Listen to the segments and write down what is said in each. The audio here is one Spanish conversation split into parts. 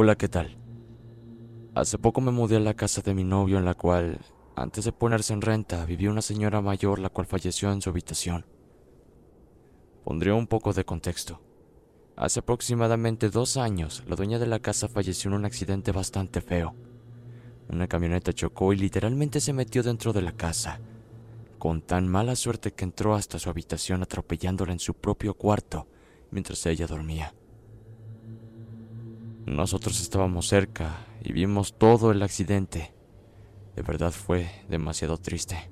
Hola, ¿qué tal? Hace poco me mudé a la casa de mi novio en la cual, antes de ponerse en renta, vivía una señora mayor la cual falleció en su habitación. Pondré un poco de contexto. Hace aproximadamente dos años, la dueña de la casa falleció en un accidente bastante feo. Una camioneta chocó y literalmente se metió dentro de la casa, con tan mala suerte que entró hasta su habitación atropellándola en su propio cuarto mientras ella dormía. Nosotros estábamos cerca y vimos todo el accidente. De verdad fue demasiado triste.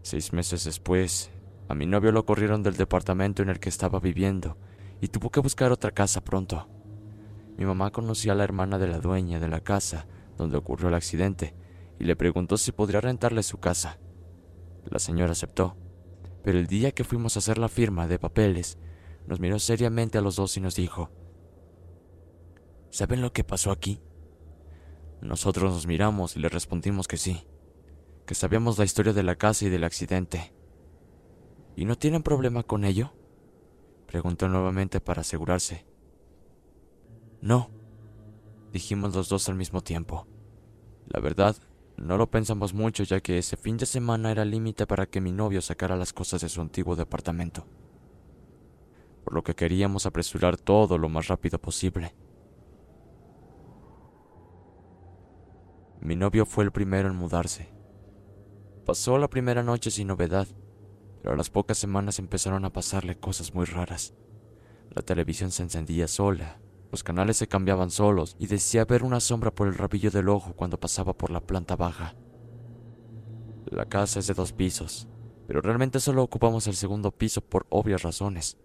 Seis meses después, a mi novio lo corrieron del departamento en el que estaba viviendo y tuvo que buscar otra casa pronto. Mi mamá conocía a la hermana de la dueña de la casa donde ocurrió el accidente y le preguntó si podría rentarle su casa. La señora aceptó, pero el día que fuimos a hacer la firma de papeles, nos miró seriamente a los dos y nos dijo, ¿Saben lo que pasó aquí? Nosotros nos miramos y le respondimos que sí, que sabíamos la historia de la casa y del accidente. ¿Y no tienen problema con ello? Preguntó nuevamente para asegurarse. No, dijimos los dos al mismo tiempo. La verdad, no lo pensamos mucho ya que ese fin de semana era límite para que mi novio sacara las cosas de su antiguo departamento. Por lo que queríamos apresurar todo lo más rápido posible. Mi novio fue el primero en mudarse. Pasó la primera noche sin novedad, pero a las pocas semanas empezaron a pasarle cosas muy raras. La televisión se encendía sola, los canales se cambiaban solos y decía ver una sombra por el rabillo del ojo cuando pasaba por la planta baja. La casa es de dos pisos, pero realmente solo ocupamos el segundo piso por obvias razones.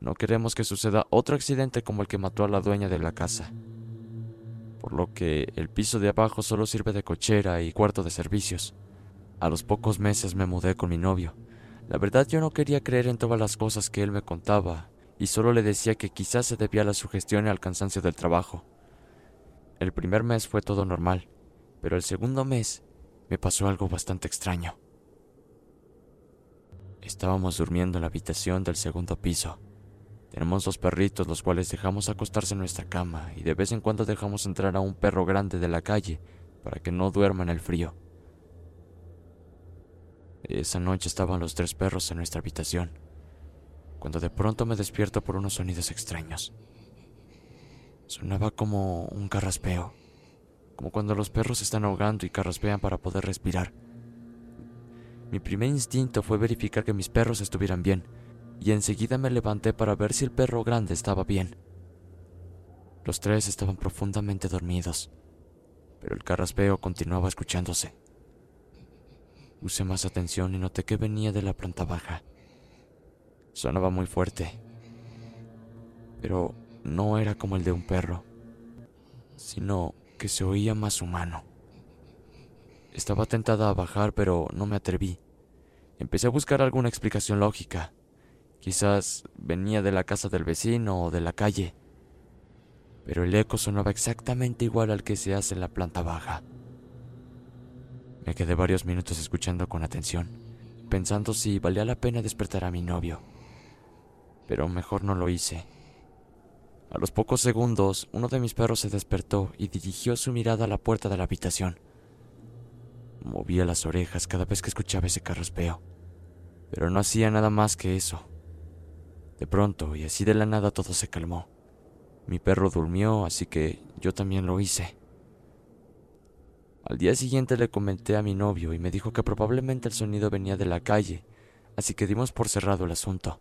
No queremos que suceda otro accidente como el que mató a la dueña de la casa por lo que el piso de abajo solo sirve de cochera y cuarto de servicios. A los pocos meses me mudé con mi novio. La verdad yo no quería creer en todas las cosas que él me contaba, y solo le decía que quizás se debía a la sugestión y al cansancio del trabajo. El primer mes fue todo normal, pero el segundo mes me pasó algo bastante extraño. Estábamos durmiendo en la habitación del segundo piso. Tenemos dos perritos los cuales dejamos acostarse en nuestra cama y de vez en cuando dejamos entrar a un perro grande de la calle para que no duerma en el frío. Esa noche estaban los tres perros en nuestra habitación, cuando de pronto me despierto por unos sonidos extraños. Sonaba como un carraspeo, como cuando los perros están ahogando y carraspean para poder respirar. Mi primer instinto fue verificar que mis perros estuvieran bien, y enseguida me levanté para ver si el perro grande estaba bien. Los tres estaban profundamente dormidos, pero el carraspeo continuaba escuchándose. Usé más atención y noté que venía de la planta baja. Sonaba muy fuerte, pero no era como el de un perro, sino que se oía más humano. Estaba tentada a bajar, pero no me atreví. Empecé a buscar alguna explicación lógica. Quizás venía de la casa del vecino o de la calle. Pero el eco sonaba exactamente igual al que se hace en la planta baja. Me quedé varios minutos escuchando con atención, pensando si valía la pena despertar a mi novio. Pero mejor no lo hice. A los pocos segundos, uno de mis perros se despertó y dirigió su mirada a la puerta de la habitación. Movía las orejas cada vez que escuchaba ese carraspeo, pero no hacía nada más que eso. De pronto, y así de la nada, todo se calmó. Mi perro durmió, así que yo también lo hice. Al día siguiente le comenté a mi novio y me dijo que probablemente el sonido venía de la calle, así que dimos por cerrado el asunto.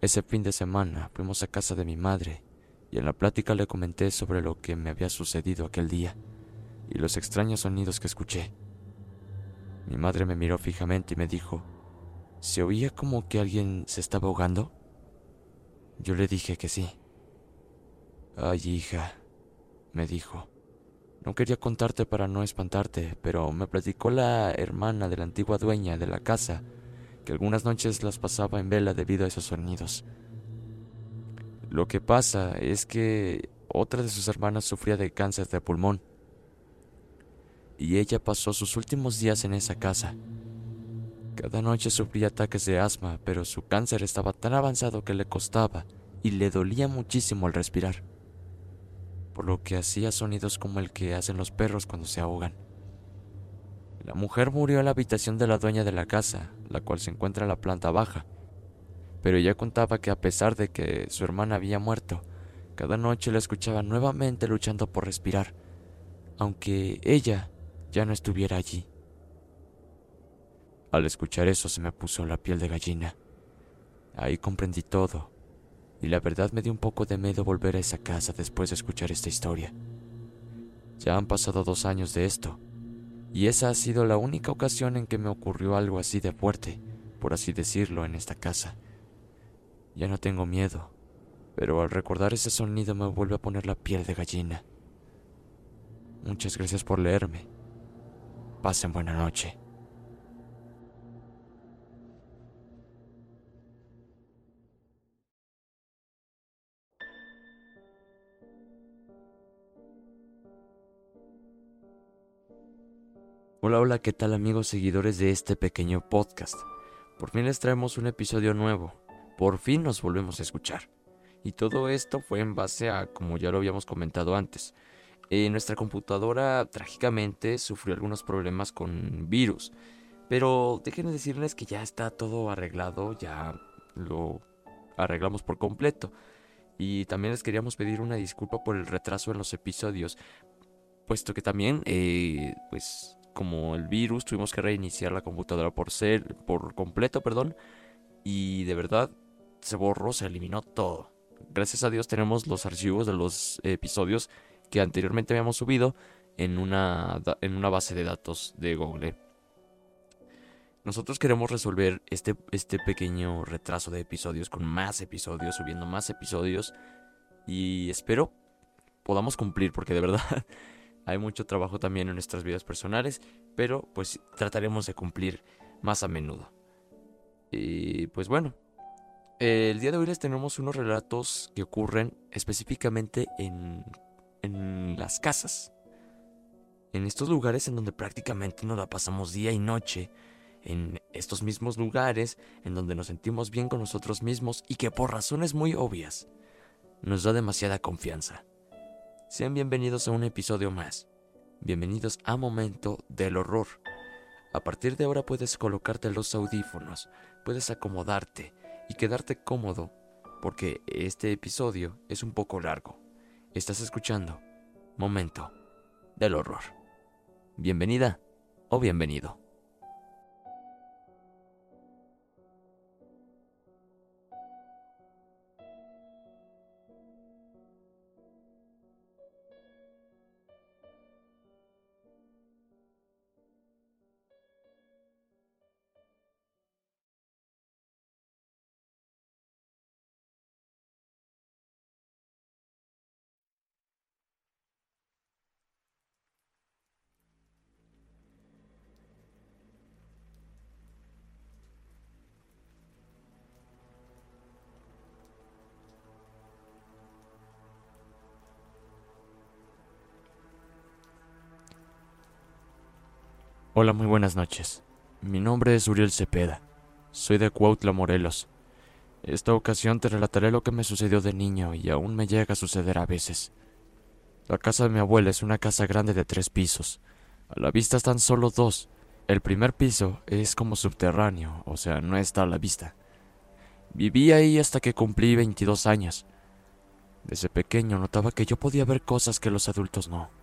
Ese fin de semana fuimos a casa de mi madre y en la plática le comenté sobre lo que me había sucedido aquel día y los extraños sonidos que escuché. Mi madre me miró fijamente y me dijo, ¿se oía como que alguien se estaba ahogando? Yo le dije que sí. Ay, hija, me dijo. No quería contarte para no espantarte, pero me platicó la hermana de la antigua dueña de la casa que algunas noches las pasaba en vela debido a esos sonidos. Lo que pasa es que otra de sus hermanas sufría de cáncer de pulmón y ella pasó sus últimos días en esa casa. Cada noche sufría ataques de asma, pero su cáncer estaba tan avanzado que le costaba y le dolía muchísimo al respirar por lo que hacía sonidos como el que hacen los perros cuando se ahogan. La mujer murió en la habitación de la dueña de la casa, la cual se encuentra en la planta baja, pero ella contaba que a pesar de que su hermana había muerto, cada noche la escuchaba nuevamente luchando por respirar, aunque ella ya no estuviera allí. Al escuchar eso se me puso la piel de gallina. Ahí comprendí todo y la verdad me dio un poco de miedo volver a esa casa después de escuchar esta historia. Ya han pasado dos años de esto, y esa ha sido la única ocasión en que me ocurrió algo así de fuerte, por así decirlo, en esta casa. Ya no tengo miedo, pero al recordar ese sonido me vuelve a poner la piel de gallina. Muchas gracias por leerme. Pasen buena noche. Hola, hola, ¿qué tal amigos seguidores de este pequeño podcast? Por fin les traemos un episodio nuevo, por fin nos volvemos a escuchar. Y todo esto fue en base a, como ya lo habíamos comentado antes, eh, nuestra computadora trágicamente sufrió algunos problemas con virus. Pero déjenme decirles que ya está todo arreglado, ya lo arreglamos por completo. Y también les queríamos pedir una disculpa por el retraso en los episodios, puesto que también, eh, pues como el virus, tuvimos que reiniciar la computadora por ser, por completo, perdón, y de verdad se borró, se eliminó todo. Gracias a Dios tenemos los archivos de los episodios que anteriormente habíamos subido en una, en una base de datos de Google. Nosotros queremos resolver este, este pequeño retraso de episodios con más episodios, subiendo más episodios. Y espero podamos cumplir, porque de verdad hay mucho trabajo también en nuestras vidas personales, pero pues trataremos de cumplir más a menudo. Y pues bueno, el día de hoy les tenemos unos relatos que ocurren específicamente en, en las casas. En estos lugares en donde prácticamente nos la pasamos día y noche. En estos mismos lugares en donde nos sentimos bien con nosotros mismos y que por razones muy obvias nos da demasiada confianza. Sean bienvenidos a un episodio más. Bienvenidos a Momento del Horror. A partir de ahora puedes colocarte los audífonos, puedes acomodarte y quedarte cómodo porque este episodio es un poco largo. Estás escuchando Momento del Horror. Bienvenida o bienvenido. Hola, muy buenas noches. Mi nombre es Uriel Cepeda. Soy de Cuautla, Morelos. Esta ocasión te relataré lo que me sucedió de niño y aún me llega a suceder a veces. La casa de mi abuela es una casa grande de tres pisos. A la vista están solo dos. El primer piso es como subterráneo, o sea, no está a la vista. Viví ahí hasta que cumplí 22 años. Desde pequeño notaba que yo podía ver cosas que los adultos no.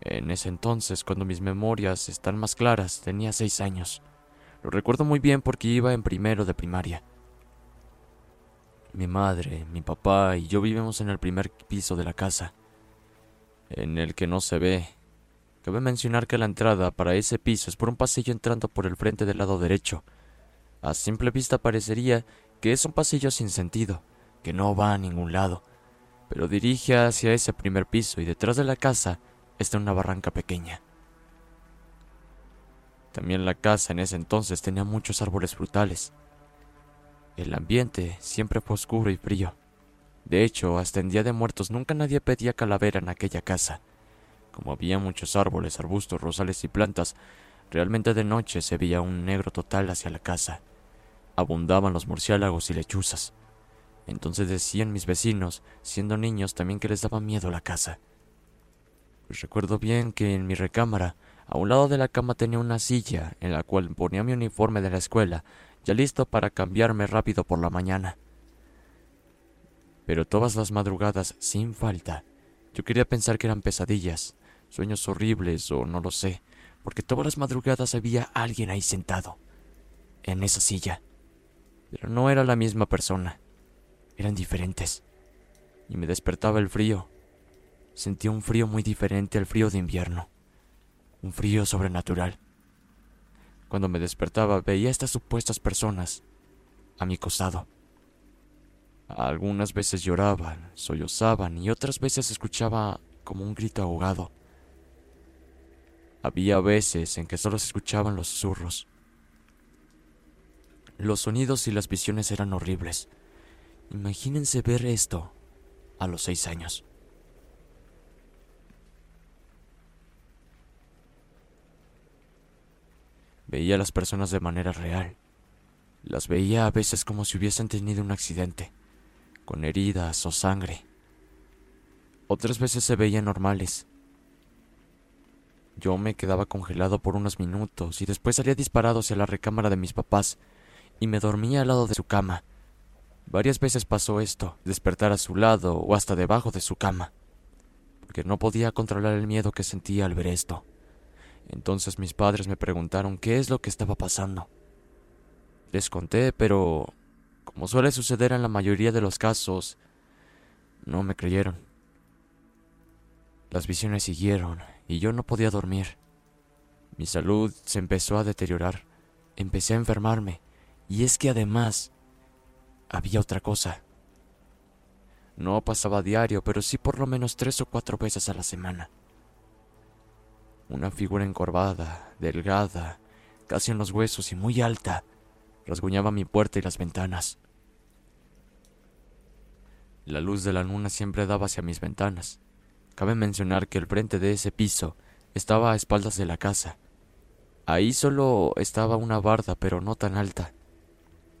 En ese entonces, cuando mis memorias están más claras, tenía seis años. Lo recuerdo muy bien porque iba en primero de primaria. Mi madre, mi papá y yo vivimos en el primer piso de la casa, en el que no se ve. Cabe mencionar que la entrada para ese piso es por un pasillo entrando por el frente del lado derecho. A simple vista parecería que es un pasillo sin sentido, que no va a ningún lado, pero dirige hacia ese primer piso y detrás de la casa está una barranca pequeña. También la casa en ese entonces tenía muchos árboles frutales. El ambiente siempre fue oscuro y frío. De hecho, hasta en Día de Muertos nunca nadie pedía calavera en aquella casa. Como había muchos árboles, arbustos, rosales y plantas, realmente de noche se veía un negro total hacia la casa. Abundaban los murciélagos y lechuzas. Entonces decían mis vecinos, siendo niños, también que les daba miedo la casa. Pues recuerdo bien que en mi recámara, a un lado de la cama tenía una silla en la cual ponía mi uniforme de la escuela, ya listo para cambiarme rápido por la mañana. Pero todas las madrugadas, sin falta, yo quería pensar que eran pesadillas, sueños horribles o no lo sé, porque todas las madrugadas había alguien ahí sentado, en esa silla. Pero no era la misma persona, eran diferentes. Y me despertaba el frío, Sentía un frío muy diferente al frío de invierno, un frío sobrenatural. Cuando me despertaba veía a estas supuestas personas a mi costado. Algunas veces lloraban, sollozaban y otras veces escuchaba como un grito ahogado. Había veces en que solo se escuchaban los susurros. Los sonidos y las visiones eran horribles. Imagínense ver esto a los seis años. Veía a las personas de manera real. Las veía a veces como si hubiesen tenido un accidente, con heridas o sangre. Otras veces se veían normales. Yo me quedaba congelado por unos minutos y después salía disparado hacia la recámara de mis papás y me dormía al lado de su cama. Varias veces pasó esto, despertar a su lado o hasta debajo de su cama, porque no podía controlar el miedo que sentía al ver esto. Entonces mis padres me preguntaron qué es lo que estaba pasando. Les conté, pero, como suele suceder en la mayoría de los casos, no me creyeron. Las visiones siguieron y yo no podía dormir. Mi salud se empezó a deteriorar, empecé a enfermarme, y es que además había otra cosa. No pasaba diario, pero sí por lo menos tres o cuatro veces a la semana. Una figura encorvada, delgada, casi en los huesos y muy alta, rasguñaba mi puerta y las ventanas. La luz de la luna siempre daba hacia mis ventanas. Cabe mencionar que el frente de ese piso estaba a espaldas de la casa. Ahí solo estaba una barda, pero no tan alta,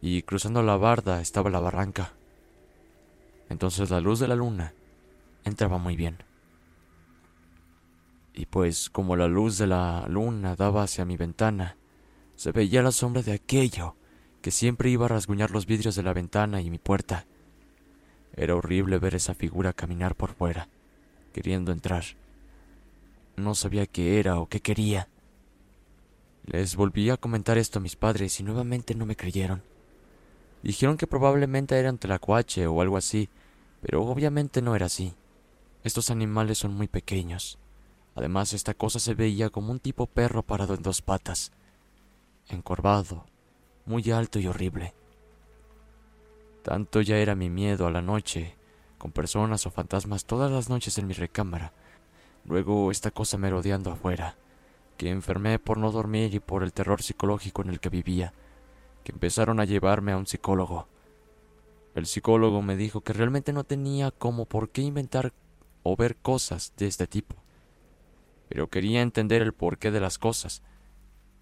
y cruzando la barda estaba la barranca. Entonces la luz de la luna entraba muy bien. Y pues como la luz de la luna daba hacia mi ventana, se veía la sombra de aquello que siempre iba a rasguñar los vidrios de la ventana y mi puerta. Era horrible ver esa figura caminar por fuera, queriendo entrar. No sabía qué era o qué quería. Les volví a comentar esto a mis padres y nuevamente no me creyeron. Dijeron que probablemente era un tlacuache o algo así, pero obviamente no era así. Estos animales son muy pequeños. Además, esta cosa se veía como un tipo perro parado en dos patas, encorvado, muy alto y horrible. Tanto ya era mi miedo a la noche, con personas o fantasmas todas las noches en mi recámara. Luego esta cosa merodeando afuera, que enfermé por no dormir y por el terror psicológico en el que vivía, que empezaron a llevarme a un psicólogo. El psicólogo me dijo que realmente no tenía como por qué inventar o ver cosas de este tipo, pero quería entender el porqué de las cosas,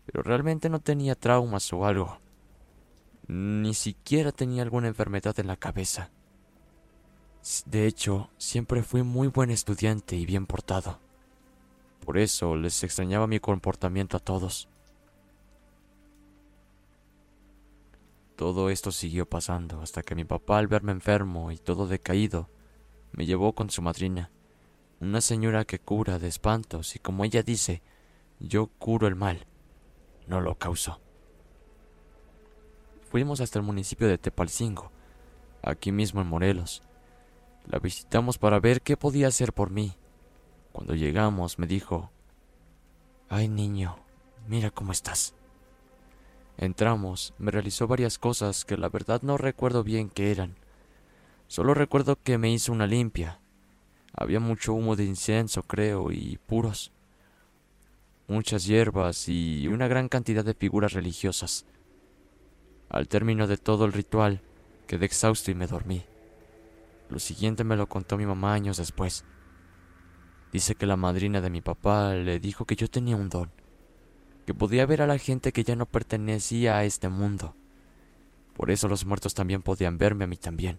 pero realmente no tenía traumas o algo. Ni siquiera tenía alguna enfermedad en la cabeza. De hecho, siempre fui muy buen estudiante y bien portado. Por eso les extrañaba mi comportamiento a todos. Todo esto siguió pasando hasta que mi papá, al verme enfermo y todo decaído, me llevó con su madrina, una señora que cura de espantos y como ella dice, yo curo el mal, no lo causo. Fuimos hasta el municipio de Tepalcingo, aquí mismo en Morelos. La visitamos para ver qué podía hacer por mí. Cuando llegamos me dijo, Ay niño, mira cómo estás. Entramos, me realizó varias cosas que la verdad no recuerdo bien qué eran. Solo recuerdo que me hizo una limpia. Había mucho humo de incienso, creo, y puros. Muchas hierbas y una gran cantidad de figuras religiosas. Al término de todo el ritual, quedé exhausto y me dormí. Lo siguiente me lo contó mi mamá años después. Dice que la madrina de mi papá le dijo que yo tenía un don, que podía ver a la gente que ya no pertenecía a este mundo. Por eso los muertos también podían verme a mí también.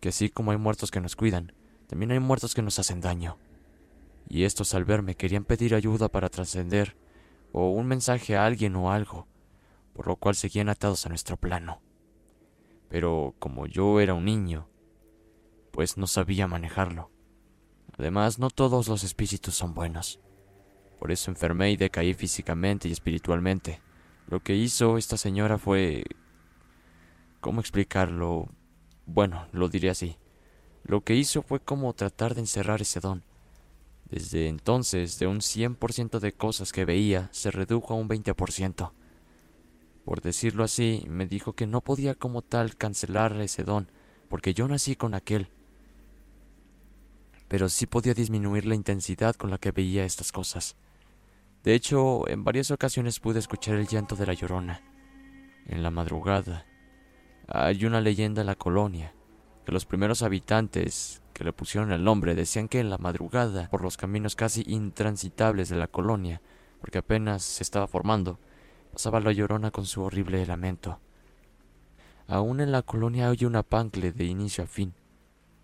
Que así como hay muertos que nos cuidan, también hay muertos que nos hacen daño. Y estos al verme querían pedir ayuda para trascender, o un mensaje a alguien o algo, por lo cual seguían atados a nuestro plano. Pero como yo era un niño, pues no sabía manejarlo. Además, no todos los espíritus son buenos. Por eso enfermé y decaí físicamente y espiritualmente. Lo que hizo esta señora fue... ¿Cómo explicarlo? Bueno, lo diré así. Lo que hizo fue como tratar de encerrar ese don. Desde entonces, de un 100% de cosas que veía, se redujo a un 20%. Por decirlo así, me dijo que no podía como tal cancelar ese don, porque yo nací con aquel pero sí podía disminuir la intensidad con la que veía estas cosas. De hecho, en varias ocasiones pude escuchar el llanto de la llorona. En la madrugada. Hay una leyenda en la colonia, que los primeros habitantes que le pusieron el nombre decían que en la madrugada, por los caminos casi intransitables de la colonia, porque apenas se estaba formando, pasaba la llorona con su horrible lamento. Aún en la colonia hay una pancle de inicio a fin,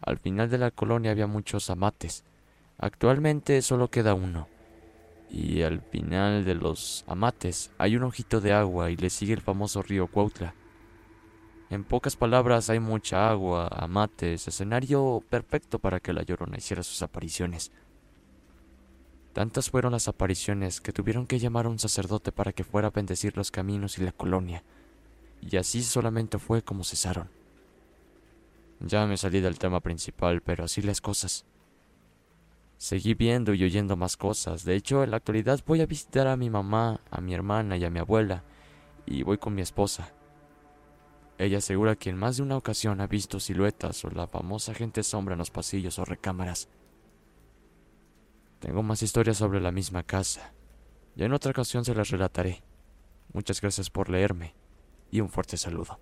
al final de la colonia había muchos amates. Actualmente solo queda uno. Y al final de los amates hay un ojito de agua y le sigue el famoso río Cuautla. En pocas palabras hay mucha agua, amates, escenario perfecto para que la llorona hiciera sus apariciones. Tantas fueron las apariciones que tuvieron que llamar a un sacerdote para que fuera a bendecir los caminos y la colonia. Y así solamente fue como cesaron. Ya me salí del tema principal, pero así las cosas. Seguí viendo y oyendo más cosas. De hecho, en la actualidad voy a visitar a mi mamá, a mi hermana y a mi abuela, y voy con mi esposa. Ella asegura que en más de una ocasión ha visto siluetas o la famosa gente sombra en los pasillos o recámaras. Tengo más historias sobre la misma casa. Ya en otra ocasión se las relataré. Muchas gracias por leerme y un fuerte saludo.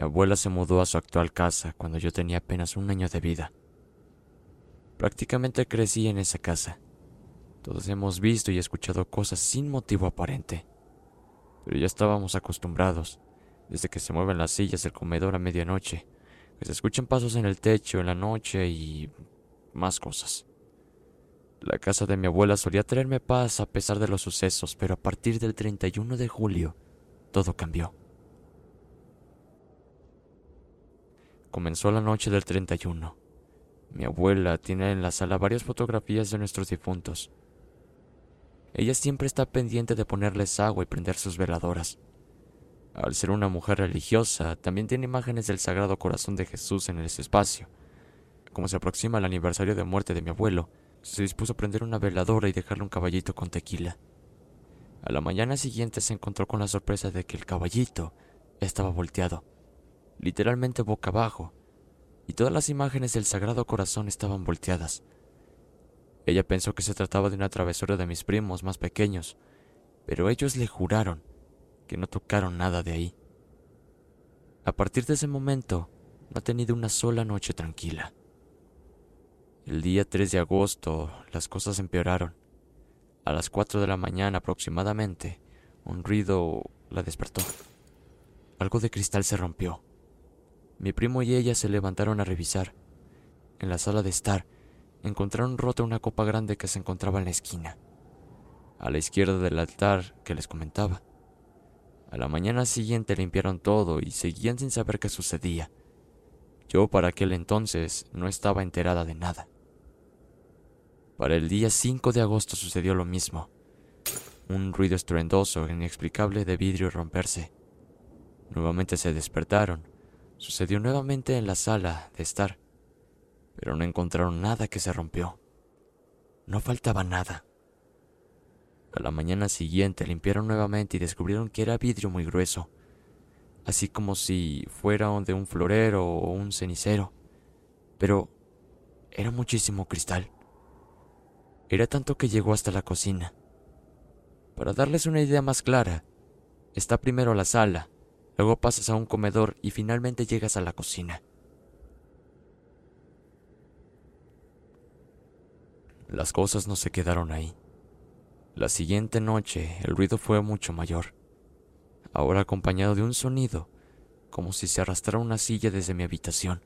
Mi abuela se mudó a su actual casa cuando yo tenía apenas un año de vida. Prácticamente crecí en esa casa. Todos hemos visto y escuchado cosas sin motivo aparente. Pero ya estábamos acostumbrados, desde que se mueven las sillas del comedor a medianoche, que se escuchan pasos en el techo en la noche y más cosas. La casa de mi abuela solía traerme paz a pesar de los sucesos, pero a partir del 31 de julio todo cambió. Comenzó la noche del 31. Mi abuela tiene en la sala varias fotografías de nuestros difuntos. Ella siempre está pendiente de ponerles agua y prender sus veladoras. Al ser una mujer religiosa, también tiene imágenes del Sagrado Corazón de Jesús en ese espacio. Como se aproxima el aniversario de muerte de mi abuelo, se dispuso a prender una veladora y dejarle un caballito con tequila. A la mañana siguiente se encontró con la sorpresa de que el caballito estaba volteado, literalmente boca abajo, y todas las imágenes del Sagrado Corazón estaban volteadas. Ella pensó que se trataba de una travesura de mis primos más pequeños, pero ellos le juraron que no tocaron nada de ahí. A partir de ese momento, no ha tenido una sola noche tranquila. El día 3 de agosto, las cosas empeoraron. A las 4 de la mañana aproximadamente, un ruido la despertó. Algo de cristal se rompió. Mi primo y ella se levantaron a revisar. En la sala de estar, encontraron rota una copa grande que se encontraba en la esquina, a la izquierda del altar que les comentaba. A la mañana siguiente limpiaron todo y seguían sin saber qué sucedía. Yo para aquel entonces no estaba enterada de nada. Para el día 5 de agosto sucedió lo mismo. Un ruido estruendoso, inexplicable de vidrio romperse. Nuevamente se despertaron Sucedió nuevamente en la sala de estar, pero no encontraron nada que se rompió. No faltaba nada. A la mañana siguiente limpiaron nuevamente y descubrieron que era vidrio muy grueso, así como si fuera de un florero o un cenicero, pero era muchísimo cristal. Era tanto que llegó hasta la cocina. Para darles una idea más clara, está primero la sala, Luego pasas a un comedor y finalmente llegas a la cocina. Las cosas no se quedaron ahí. La siguiente noche el ruido fue mucho mayor, ahora acompañado de un sonido, como si se arrastrara una silla desde mi habitación.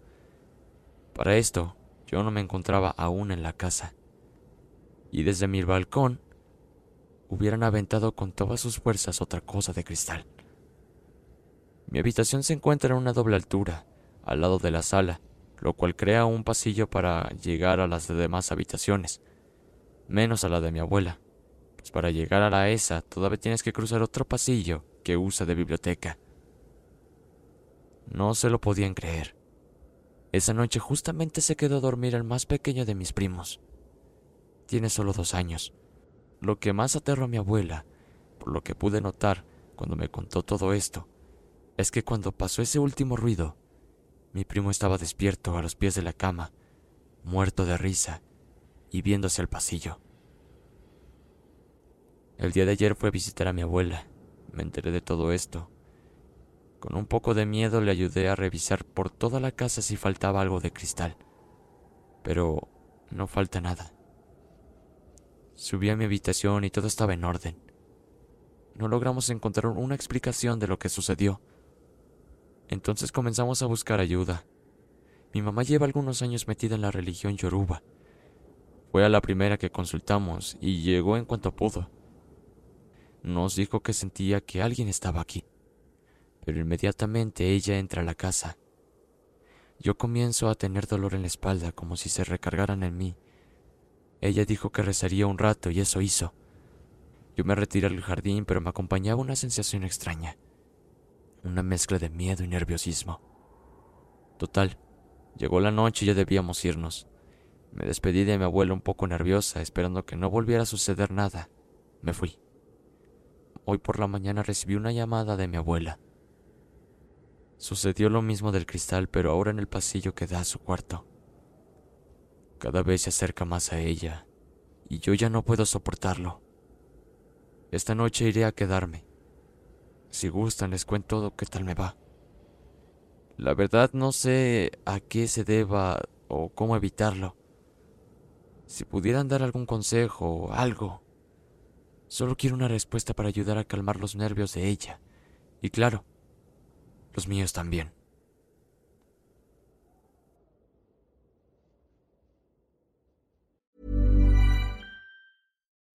Para esto, yo no me encontraba aún en la casa, y desde mi balcón hubieran aventado con todas sus fuerzas otra cosa de cristal. Mi habitación se encuentra en una doble altura, al lado de la sala, lo cual crea un pasillo para llegar a las demás habitaciones, menos a la de mi abuela, pues para llegar a la esa todavía tienes que cruzar otro pasillo que usa de biblioteca. No se lo podían creer. Esa noche justamente se quedó a dormir el más pequeño de mis primos. Tiene solo dos años. Lo que más aterró a mi abuela, por lo que pude notar cuando me contó todo esto, es que cuando pasó ese último ruido, mi primo estaba despierto a los pies de la cama, muerto de risa y viéndose al pasillo. El día de ayer fue a visitar a mi abuela. Me enteré de todo esto. Con un poco de miedo le ayudé a revisar por toda la casa si faltaba algo de cristal. Pero no falta nada. Subí a mi habitación y todo estaba en orden. No logramos encontrar una explicación de lo que sucedió. Entonces comenzamos a buscar ayuda. Mi mamá lleva algunos años metida en la religión yoruba. Fue a la primera que consultamos y llegó en cuanto pudo. Nos dijo que sentía que alguien estaba aquí, pero inmediatamente ella entra a la casa. Yo comienzo a tener dolor en la espalda como si se recargaran en mí. Ella dijo que rezaría un rato y eso hizo. Yo me retiré al jardín, pero me acompañaba una sensación extraña una mezcla de miedo y nerviosismo. Total, llegó la noche y ya debíamos irnos. Me despedí de mi abuela un poco nerviosa, esperando que no volviera a suceder nada. Me fui. Hoy por la mañana recibí una llamada de mi abuela. Sucedió lo mismo del cristal, pero ahora en el pasillo que da a su cuarto. Cada vez se acerca más a ella, y yo ya no puedo soportarlo. Esta noche iré a quedarme. Si gustan, les cuento qué tal me va. La verdad no sé a qué se deba o cómo evitarlo. Si pudieran dar algún consejo o algo. Solo quiero una respuesta para ayudar a calmar los nervios de ella. Y claro, los míos también.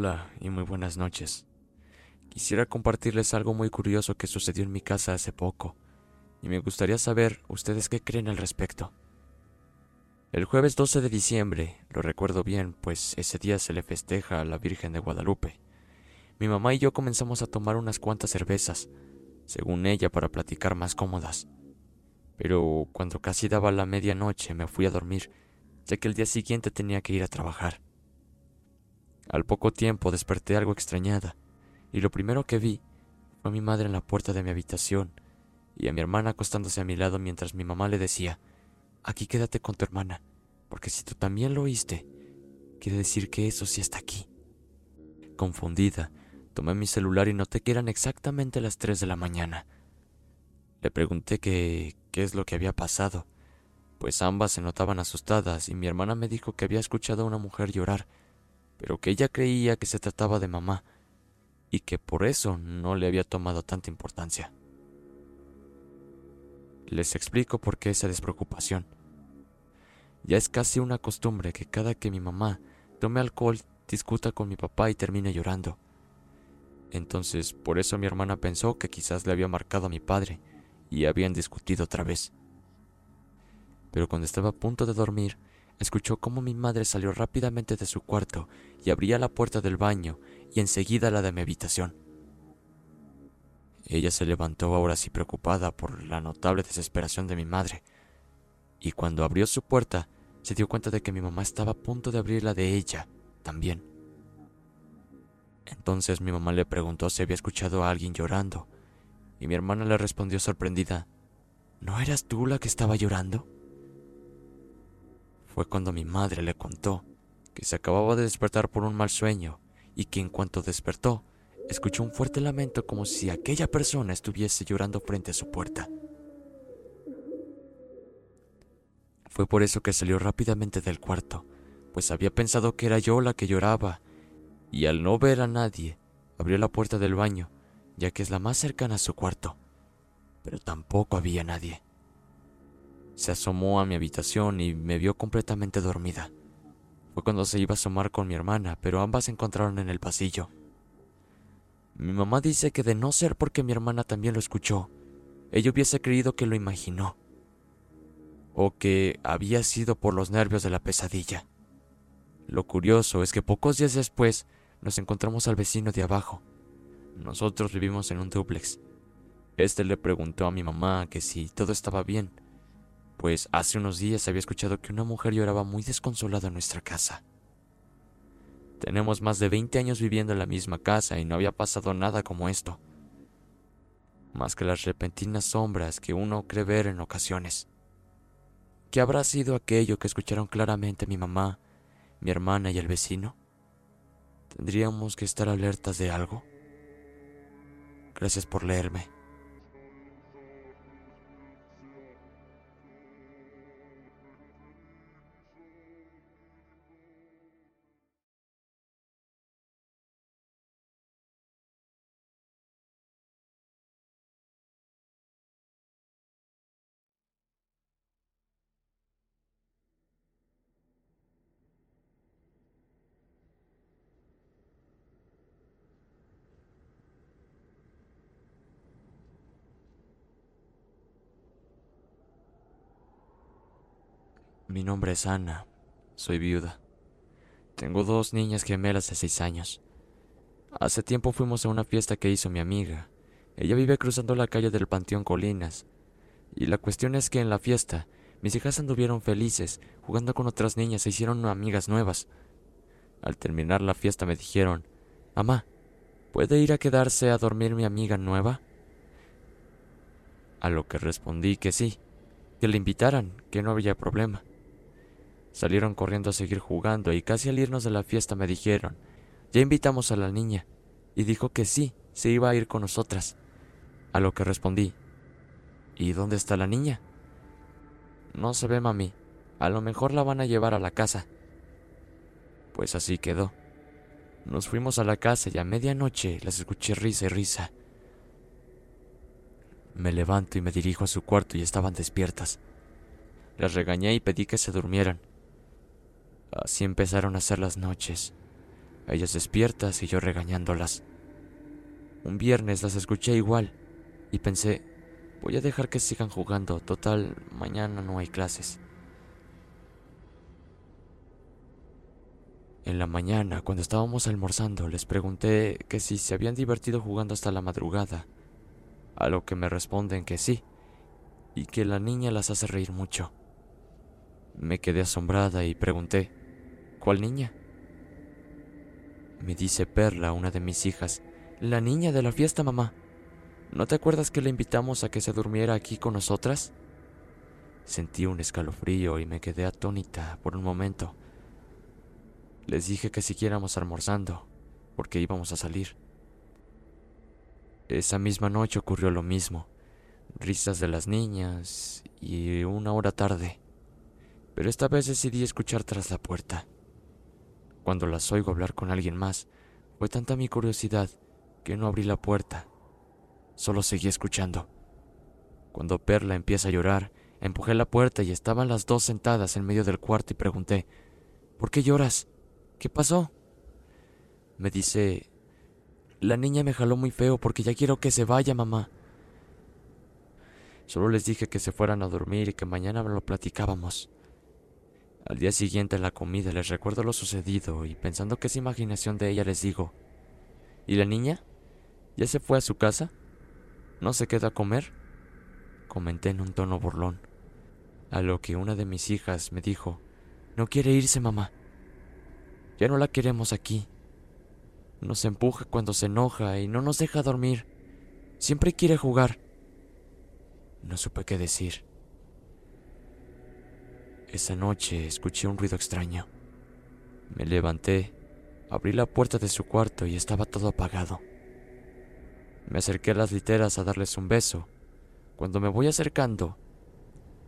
Hola y muy buenas noches. Quisiera compartirles algo muy curioso que sucedió en mi casa hace poco, y me gustaría saber ustedes qué creen al respecto. El jueves 12 de diciembre, lo recuerdo bien, pues ese día se le festeja a la Virgen de Guadalupe. Mi mamá y yo comenzamos a tomar unas cuantas cervezas, según ella para platicar más cómodas. Pero cuando casi daba la medianoche me fui a dormir, ya que el día siguiente tenía que ir a trabajar. Al poco tiempo desperté algo extrañada, y lo primero que vi fue a mi madre en la puerta de mi habitación y a mi hermana acostándose a mi lado mientras mi mamá le decía, aquí quédate con tu hermana, porque si tú también lo oíste, quiere decir que eso sí está aquí. Confundida, tomé mi celular y noté que eran exactamente las tres de la mañana. Le pregunté qué qué es lo que había pasado, pues ambas se notaban asustadas y mi hermana me dijo que había escuchado a una mujer llorar pero que ella creía que se trataba de mamá y que por eso no le había tomado tanta importancia. Les explico por qué esa despreocupación. Ya es casi una costumbre que cada que mi mamá tome alcohol discuta con mi papá y termine llorando. Entonces, por eso mi hermana pensó que quizás le había marcado a mi padre y habían discutido otra vez. Pero cuando estaba a punto de dormir, escuchó cómo mi madre salió rápidamente de su cuarto y abría la puerta del baño y enseguida la de mi habitación. Ella se levantó ahora sí preocupada por la notable desesperación de mi madre, y cuando abrió su puerta se dio cuenta de que mi mamá estaba a punto de abrir la de ella también. Entonces mi mamá le preguntó si había escuchado a alguien llorando, y mi hermana le respondió sorprendida, ¿No eras tú la que estaba llorando? Fue cuando mi madre le contó que se acababa de despertar por un mal sueño y que en cuanto despertó, escuchó un fuerte lamento como si aquella persona estuviese llorando frente a su puerta. Fue por eso que salió rápidamente del cuarto, pues había pensado que era yo la que lloraba, y al no ver a nadie, abrió la puerta del baño, ya que es la más cercana a su cuarto, pero tampoco había nadie. Se asomó a mi habitación y me vio completamente dormida. fue cuando se iba a asomar con mi hermana, pero ambas se encontraron en el pasillo. Mi mamá dice que de no ser porque mi hermana también lo escuchó, ella hubiese creído que lo imaginó, o que había sido por los nervios de la pesadilla. Lo curioso es que pocos días después nos encontramos al vecino de abajo. Nosotros vivimos en un dúplex. Este le preguntó a mi mamá que si todo estaba bien, pues hace unos días había escuchado que una mujer lloraba muy desconsolada en nuestra casa. Tenemos más de 20 años viviendo en la misma casa y no había pasado nada como esto, más que las repentinas sombras que uno cree ver en ocasiones. ¿Qué habrá sido aquello que escucharon claramente mi mamá, mi hermana y el vecino? ¿Tendríamos que estar alertas de algo? Gracias por leerme. Mi nombre es Ana. Soy viuda. Tengo dos niñas gemelas de seis años. Hace tiempo fuimos a una fiesta que hizo mi amiga. Ella vive cruzando la calle del Panteón Colinas. Y la cuestión es que en la fiesta, mis hijas anduvieron felices, jugando con otras niñas e hicieron amigas nuevas. Al terminar la fiesta me dijeron, Mamá, ¿puede ir a quedarse a dormir mi amiga nueva? A lo que respondí que sí, que le invitaran, que no había problema. Salieron corriendo a seguir jugando y casi al irnos de la fiesta me dijeron, ya invitamos a la niña, y dijo que sí, se iba a ir con nosotras. A lo que respondí, ¿y dónde está la niña? No se ve, mami, a lo mejor la van a llevar a la casa. Pues así quedó. Nos fuimos a la casa y a medianoche las escuché risa y risa. Me levanto y me dirijo a su cuarto y estaban despiertas. Las regañé y pedí que se durmieran. Así empezaron a ser las noches, ellas despiertas y yo regañándolas. Un viernes las escuché igual y pensé, voy a dejar que sigan jugando, total, mañana no hay clases. En la mañana, cuando estábamos almorzando, les pregunté que si se habían divertido jugando hasta la madrugada, a lo que me responden que sí, y que la niña las hace reír mucho. Me quedé asombrada y pregunté, ¿Cuál niña? Me dice Perla, una de mis hijas, la niña de la fiesta, mamá. ¿No te acuerdas que le invitamos a que se durmiera aquí con nosotras? Sentí un escalofrío y me quedé atónita por un momento. Les dije que siguiéramos almorzando, porque íbamos a salir. Esa misma noche ocurrió lo mismo. Risas de las niñas y una hora tarde. Pero esta vez decidí escuchar tras la puerta. Cuando las oigo hablar con alguien más, fue tanta mi curiosidad que no abrí la puerta. Solo seguí escuchando. Cuando Perla empieza a llorar, empujé la puerta y estaban las dos sentadas en medio del cuarto y pregunté, ¿por qué lloras? ¿Qué pasó? Me dice, la niña me jaló muy feo porque ya quiero que se vaya, mamá. Solo les dije que se fueran a dormir y que mañana lo platicábamos. Al día siguiente en la comida les recuerdo lo sucedido y pensando que es imaginación de ella les digo, ¿y la niña? ¿Ya se fue a su casa? ¿No se queda a comer? Comenté en un tono burlón, a lo que una de mis hijas me dijo, no quiere irse, mamá. Ya no la queremos aquí. Nos empuja cuando se enoja y no nos deja dormir. Siempre quiere jugar. No supe qué decir. Esa noche escuché un ruido extraño. Me levanté, abrí la puerta de su cuarto y estaba todo apagado. Me acerqué a las literas a darles un beso. Cuando me voy acercando,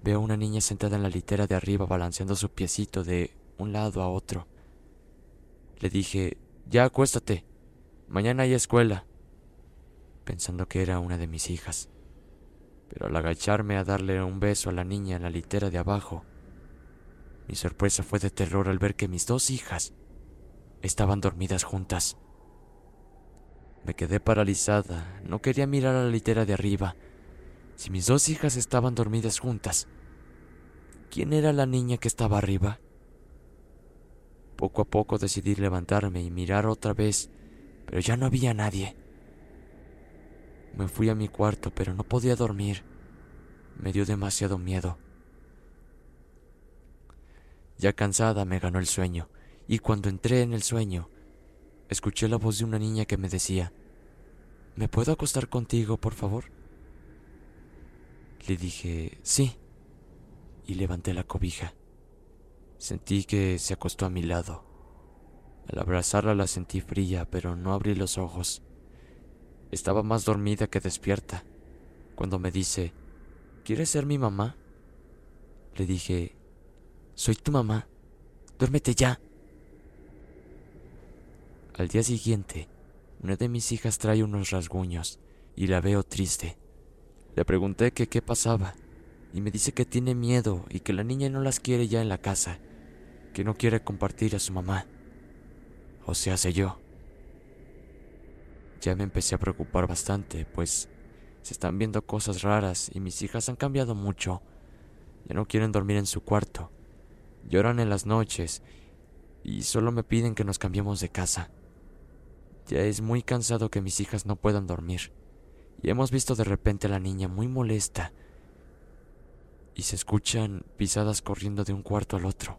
veo a una niña sentada en la litera de arriba balanceando su piecito de un lado a otro. Le dije, ya acuéstate, mañana hay escuela, pensando que era una de mis hijas. Pero al agacharme a darle un beso a la niña en la litera de abajo, Mi sorpresa fue de terror al ver que mis dos hijas estaban dormidas juntas. Me quedé paralizada, no quería mirar a la litera de arriba. Si mis dos hijas estaban dormidas juntas, ¿quién era la niña que estaba arriba? Poco a poco decidí levantarme y mirar otra vez, pero ya no había nadie. Me fui a mi cuarto, pero no podía dormir. Me dio demasiado miedo. Ya cansada me ganó el sueño, y cuando entré en el sueño, escuché la voz de una niña que me decía, ¿Me puedo acostar contigo, por favor? Le dije, sí, y levanté la cobija. Sentí que se acostó a mi lado. Al abrazarla la sentí fría, pero no abrí los ojos. Estaba más dormida que despierta. Cuando me dice, ¿quieres ser mi mamá? Le dije, soy tu mamá. Duérmete ya. Al día siguiente, una de mis hijas trae unos rasguños y la veo triste. Le pregunté que qué pasaba y me dice que tiene miedo y que la niña no las quiere ya en la casa, que no quiere compartir a su mamá. O sea, sé yo. Ya me empecé a preocupar bastante, pues se están viendo cosas raras y mis hijas han cambiado mucho. Ya no quieren dormir en su cuarto. Lloran en las noches y solo me piden que nos cambiemos de casa. Ya es muy cansado que mis hijas no puedan dormir. Y hemos visto de repente a la niña muy molesta. Y se escuchan pisadas corriendo de un cuarto al otro.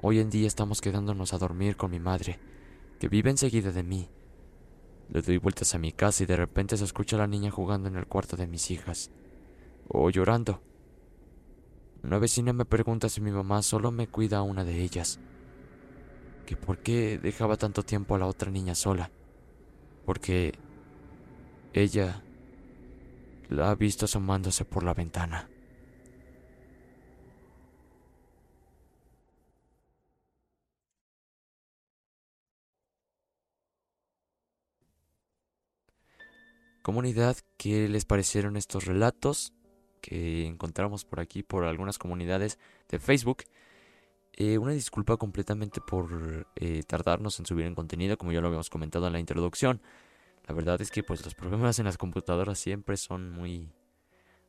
Hoy en día estamos quedándonos a dormir con mi madre, que vive enseguida de mí. Le doy vueltas a mi casa y de repente se escucha a la niña jugando en el cuarto de mis hijas. O llorando. Una vecina me pregunta si mi mamá solo me cuida a una de ellas que por qué dejaba tanto tiempo a la otra niña sola. Porque ella la ha visto asomándose por la ventana. Comunidad, ¿qué les parecieron estos relatos que encontramos por aquí por algunas comunidades de Facebook? Eh, una disculpa completamente por eh, tardarnos en subir en contenido, como ya lo habíamos comentado en la introducción. La verdad es que pues los problemas en las computadoras siempre son muy,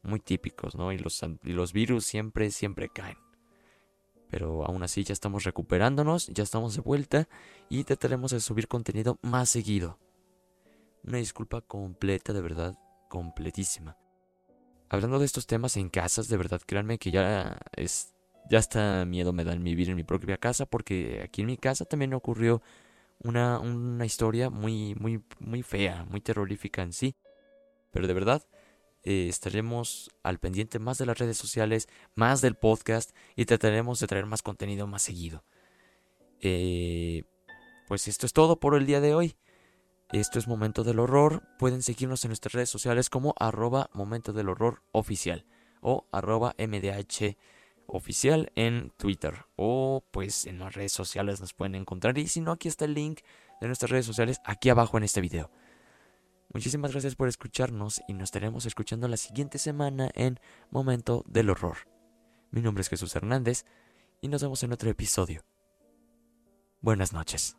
muy típicos, ¿no? Y los, y los virus siempre, siempre caen. Pero aún así ya estamos recuperándonos, ya estamos de vuelta y trataremos de subir contenido más seguido. Una disculpa completa, de verdad, completísima. Hablando de estos temas en casas, de verdad, créanme que ya es ya hasta miedo me da en vivir en mi propia casa porque aquí en mi casa también ocurrió una, una historia muy, muy, muy fea, muy terrorífica en sí. Pero de verdad, eh, estaremos al pendiente más de las redes sociales, más del podcast y trataremos de traer más contenido más seguido. Eh, pues esto es todo por el día de hoy. Esto es Momento del Horror. Pueden seguirnos en nuestras redes sociales como arroba Momento del Horror Oficial o arroba MDH oficial en Twitter o pues en las redes sociales nos pueden encontrar y si no aquí está el link de nuestras redes sociales aquí abajo en este video. Muchísimas gracias por escucharnos y nos estaremos escuchando la siguiente semana en Momento del Horror. Mi nombre es Jesús Hernández y nos vemos en otro episodio. Buenas noches.